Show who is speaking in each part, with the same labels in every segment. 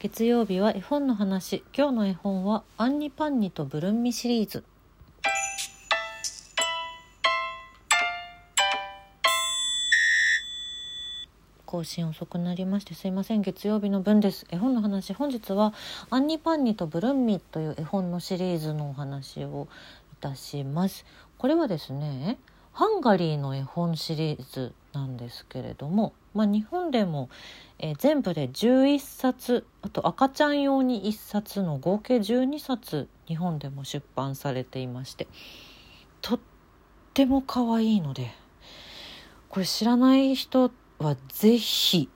Speaker 1: 月曜日は絵本の話。今日の絵本はアンニパンニとブルンミシリーズ。更新遅くなりましてすいません。月曜日の分です。絵本の話。本日はアンニパンニとブルンミという絵本のシリーズのお話をいたします。これはですねハンガリーの絵本シリーズ。なんですけれども、まあ、日本でも、えー、全部で11冊あと赤ちゃん用に1冊の合計12冊日本でも出版されていましてとっても可愛いのでこれ知らない人はぜひ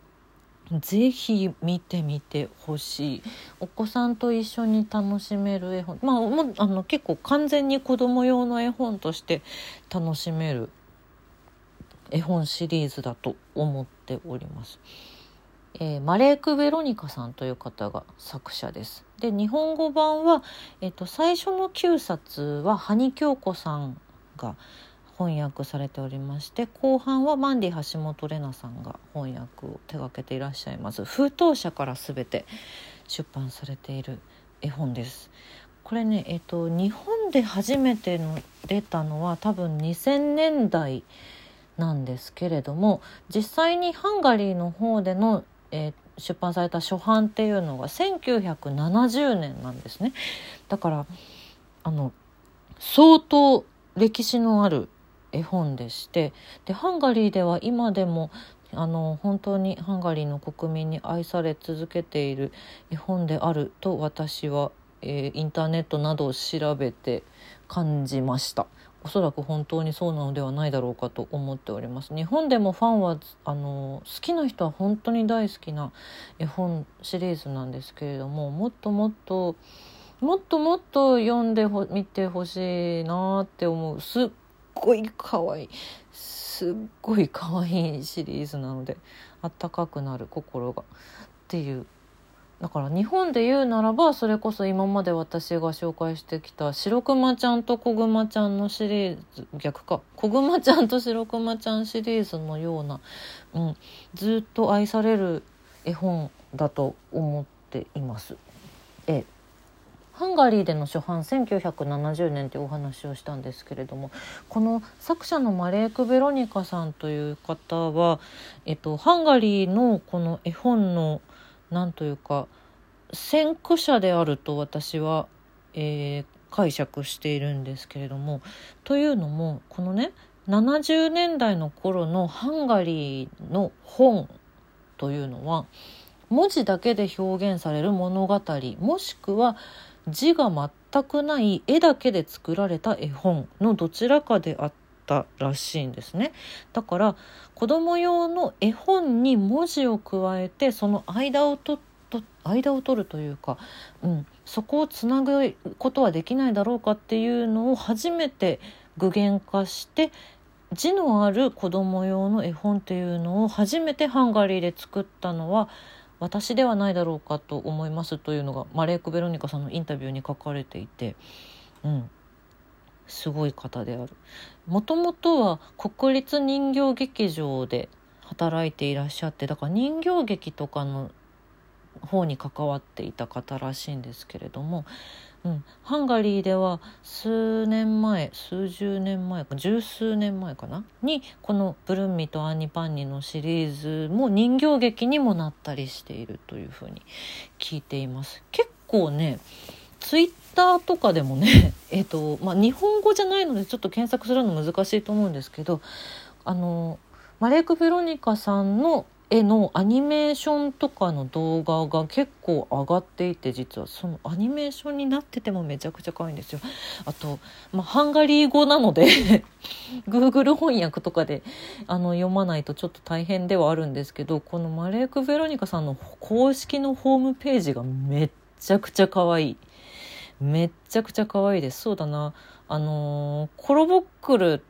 Speaker 1: ぜひ見てみてほしい。お子さんと一緒に楽しめる絵本まあもあの結構完全に子供用の絵本として楽しめる絵本シリーズだと思っております。えー、マレーク・ベロニカさんという方が作者です。で日本語版は、えーと、最初の9冊は埴京子さんが翻訳されておりまして後半はマンディ橋本玲奈さんが翻訳を手がけていらっしゃいます封筒社から全て出版されている絵本です。これね、えーと、日本で初めての出たのは多分2000年代なんですけれども実際にハンガリーの方での、えー、出版された初版っていうのが1970年なんですね。だからあの相当歴史のある絵本でしてでハンガリーでは今でもあの本当にハンガリーの国民に愛され続けている絵本であると私は、えー、インターネットなどを調べて感じましたおそらく本当にそうなのではないだろうかと思っております。日本でもファンはあの好きな人は本当に大好きな絵本シリーズなんですけれどももっともっともっともっと読んでみてほしいなって思うすっごい可愛いすっごい可愛いシリーズなのであったかくなる心がっていうだから日本で言うならばそれこそ今まで私が紹介してきた白熊ちゃんと小熊ちゃんのシリーズ逆か小熊ちゃんと白熊ちゃんシリーズのような、うん、ずっと愛される絵本だと思っています。えハンガリーでの初版1970年というお話をしたんですけれどもこの作者のマレーク・ベロニカさんという方は、えっと、ハンガリーのこの絵本の何というか先駆者であると私は、えー、解釈しているんですけれどもというのもこのね70年代の頃のハンガリーの本というのは文字だけで表現される物語もしくは字が全くない絵だけで作られた絵本のどちらかであったらしいんですね。だから子供用の絵本に文字を加えてその間をと間を取るというか、うん、そこをつなぐことはできないだろうかっていうのを初めて具現化して字のある子供用の絵本っていうのを初めてハンガリーで作ったのは私ではないだろうかと思いますというのがマレーク・ベロニカさんのインタビューに書かれていて、うん、すごい方である。もともとは国立人形劇場で働いていらっしゃってだから人形劇とかの方に関わっていた方らしいんですけれどもうん、ハンガリーでは数年前数十年前か十数年前かな？にこの「ブルンミとアンニ・パンニ」のシリーズも人形劇にもなったりしているというふうに聞いています。結構ねツイッターとかでもね えっ、とまあ日本語じゃないのでちょっと検索するの難しいと思うんですけどあのマレーク・ベロニカさんの絵のアニメーションとかの動画が結構上がっていて実はそのアニメーションになっててもめちゃくちゃ可愛いんですよ。あと、まあ、ハンガリー語なので Google 翻訳とかであの読まないとちょっと大変ではあるんですけどこのマレーク・ベロニカさんの公式のホームページがめっちゃくちゃ可愛い。めっちゃくちゃ可愛いです。そうだな。あのー、コロボックルっ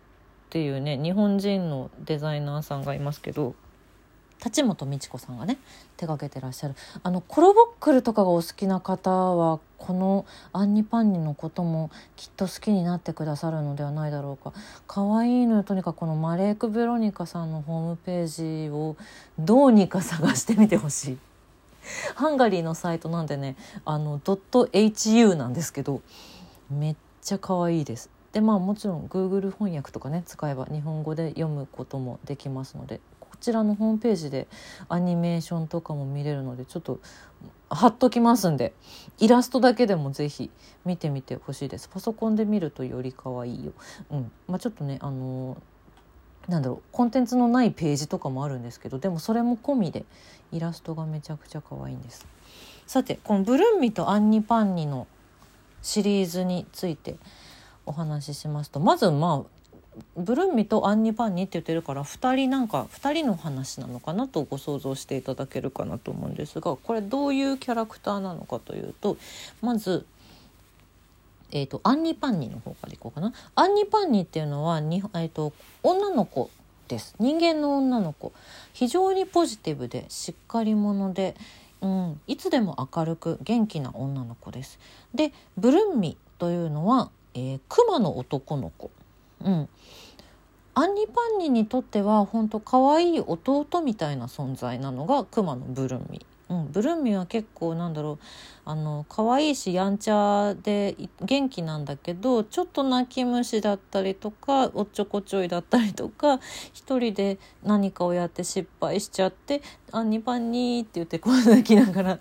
Speaker 1: ていうね日本人のデザイナーさんがいますけど。立本美智子さんがね手がけてらっしゃる。あのコロボックルとかがお好きな方はこのアンニパンニのこともきっと好きになってくださるのではないだろうか。可愛いのよ。とにかくこのマレーク・ベロニカさんのホームページをどうにか探してみてほしい。ハンガリーのサイトなんでねあの .hu なんですけどめっちゃ可愛いです。でまあもちろん Google 翻訳とかね使えば日本語で読むこともできますのでこちらのホームページでアニメーションとかも見れるのでちょっと貼っときますんでイラストだけでもぜひ見てみてほしいです。パソコンで見るとより可愛いよ。うん。まあちょっとねあのーなんだろうコンテンツのないページとかもあるんですけどでもそれも込みでイラストがめちゃくちゃ可愛いんです。さてこのブルンミとアンニパンニのシリーズについてお話ししますとまずまあブルンミとアンニパンニって言ってるから2人なんか2人の話なのかなとご想像していただけるかなと思うんですがこれどういうキャラクターなのかというとまずえーと、アンニパンニの方からいこうかな。アンニパンニっていうのはに、えーと、女の子です。人間の女の子。非常にポジティブでしっかり者で、うん、いつでも明るく元気な女の子です。でブルンミというのは、えー、熊の男の子。うん、アンニパンニにとっては本当可愛い弟みたいな存在なのが熊のブルンミうん、ブルーミーは結構なんだろうあの可愛いしやんちゃで元気なんだけどちょっと泣き虫だったりとかおっちょこちょいだったりとか一人で何かをやって失敗しちゃって「あニパンニー」って言ってこう泣きながら、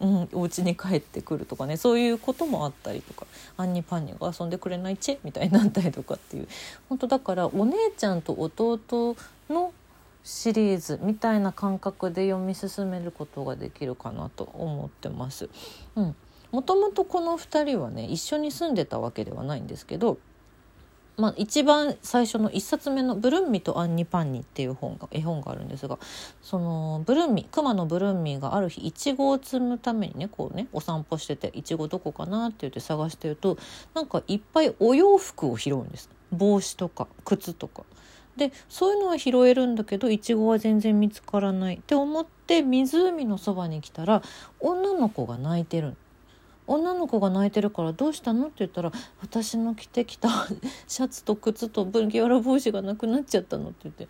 Speaker 1: うん、お家に帰ってくるとかねそういうこともあったりとか「アンニパンニが遊んでくれないチェ」みたいになったりとかっていう。本当だからお姉ちゃんと弟のシリーズみたいな感覚で読み進めることができるかなと思ってます。うん、もともとこの2人はね一緒に住んでたわけではないんですけど、まあ、一番最初の1冊目の「ブルンミとアンニパンニ」っていう本が絵本があるんですがそのブルンミ熊のブルンミがある日いちごを摘むためにねこうねお散歩してていちごどこかなって言って探してるとなんかいっぱいお洋服を拾うんです帽子とか靴とか。でそういうのは拾えるんだけどイチゴは全然見つからない。って思って湖のそばに来たら女の子が泣いてる女の子が泣いてるからどうしたのって言ったら私の着てきた シャツと靴と麦わら帽子がなくなっちゃったのって言って。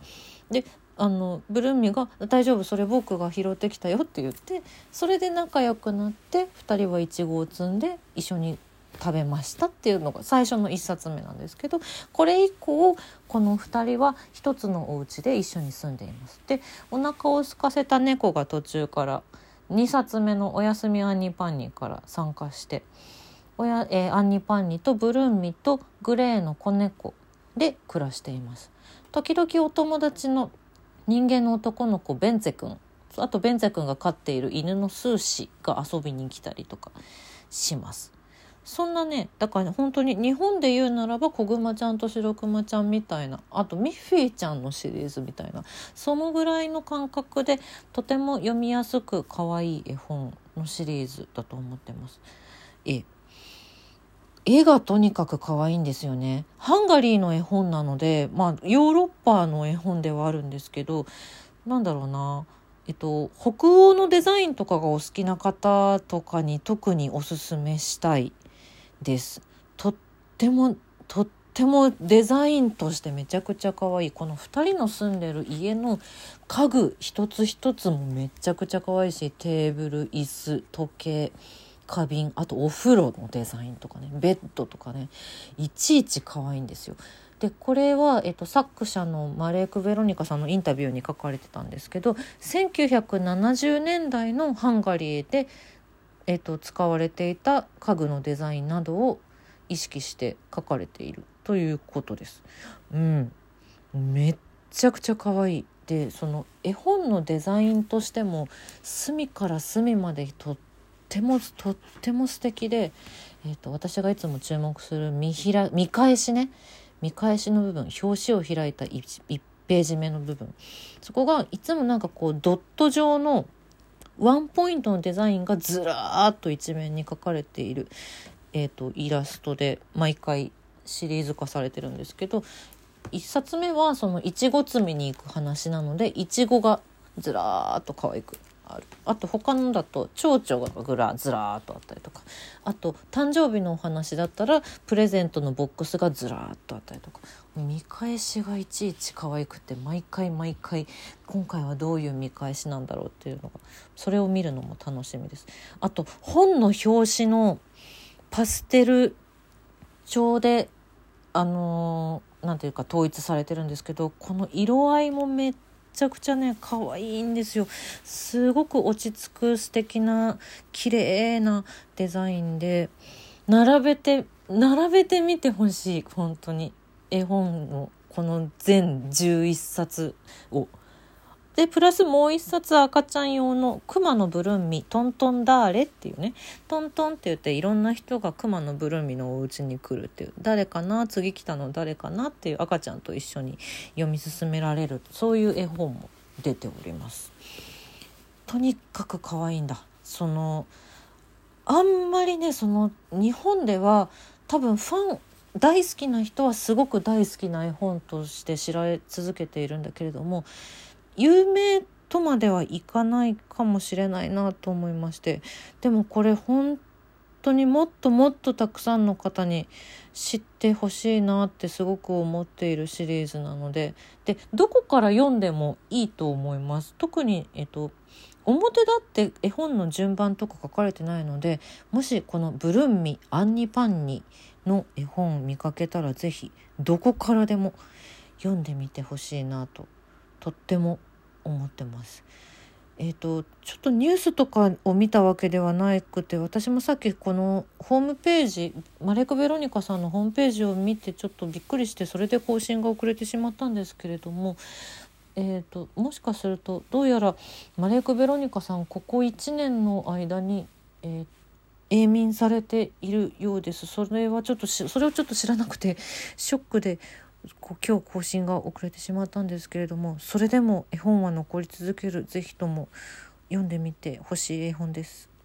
Speaker 1: であのブルーミが「大丈夫それ僕が拾ってきたよ」って言ってそれで仲良くなって2人はイチゴを摘んで一緒に食べましたっていうのが最初の1冊目なんですけどこれ以降この2人は一つのお家で一緒に住んでいます。でお腹を空かせた猫が途中から2冊目の「おやすみアンニパンニ」から参加しておや、えー、アンニパンニとブルーミとグレーの子猫で暮らしています。時々お友達の人間の男の子ベンゼ君あとベンゼ君が飼っている犬のスーシが遊びに来たりとかします。そんなねだから、ね、本当に日本で言うならば「こぐまちゃんと白くまちゃん」みたいなあとミッフィーちゃんのシリーズみたいなそのぐらいの感覚でとても読みやすく可愛い絵本のシリーズだと思ってます。え絵がとにかく可愛いんですよね。ハンガリーの絵本なので、まあヨーロッパの絵本ではあるんですけど、なんだろうな。えっと、北欧のデザインとかがお好きな方とかに特におすすめしたいです。とってもとってもデザインとしてめちゃくちゃ可愛いこの2人の住んでる家の家具一つ一つもめちゃくちゃ可愛いしテーブル椅子時計花瓶あとお風呂のデザインとかねベッドとかねいちいち可愛いんですよ。でこれは、えっと、作者のマレーク・ベロニカさんのインタビューに書かれてたんですけど1970年代のハンガリーでえーと、使われていた家具のデザインなどを意識して書かれているということです。うん、めっちゃくちゃ可愛い。でその絵本のデザインとしても隅から隅までとってもとっても素敵で、えーと、私がいつも注目する見開見返しね。見返しの部分表紙を開いた 1, 1ページ目の部分。そこがいつもなんかこうドット状のワンポイントのデザインがずらーっと一面に描かれている、えーと、イラストで毎回シリーズ化されてるんですけど1冊目はそのいちご摘みに行く話なのでいちごがずらーっと可愛くある。あと他のだと蝶々がぐらずらーっとあったりとか。あと誕生日のお話だったらプレゼントのボックスがずらーっとあったりとか。見返しがいちいち可愛くて毎回毎回今回はどういう見返しなんだろうっていうのがそれを見るのも楽しみです。あと本の表紙のパステル調であのー、なんていうか統一されてるんですけどこの色合いもめっちゃくちゃね可愛いんですよすごく落ち着く素敵な綺麗なデザインで並べて並べてみてほしい本当に絵本のこの全11冊を。でプラスもう一冊赤ちゃん用の「熊のブルンミトントンダーレ」っていうね。トントンって言っていろんな人が熊のブルンミのお家に来るっていう。誰かな？次来たの？誰かな？っていう赤ちゃんと一緒に読み進められる。そういう絵本も出ております。とにかく可愛いんだ。そのあんまりねその日本では多分ファン大好きな人はすごく大好きな絵本として知られ続けているんだけれども有名とまではいかないかもしれないなと思いましてでもこれ本当にもっともっとたくさんの方に知ってほしいなってすごく思っているシリーズなのででどこから読んでもいいと思います。特に、えっと表だって絵本の順番とか書かれてないのでもしこの「ブルンミアンニパンニ」の絵本見かけたら是非どこからでも読んでみてほしいなととっても思ってます。えーと、ちょっとニュースとかを見たわけではなくて私もさっきこのホームページマレク・ベロニカさんのホームページを見てちょっとびっくりしてそれで更新が遅れてしまったんですけれども、えーと、もしかするとどうやらマレク・ベロニカさんここ1年の間に、えー、永眠されているようですそれはちょっとそれをちょっと知らなくてショックで今日更新が遅れてしまったんですけれどもそれでも絵本は残り続ける是非とも読んでみてほしい絵本です。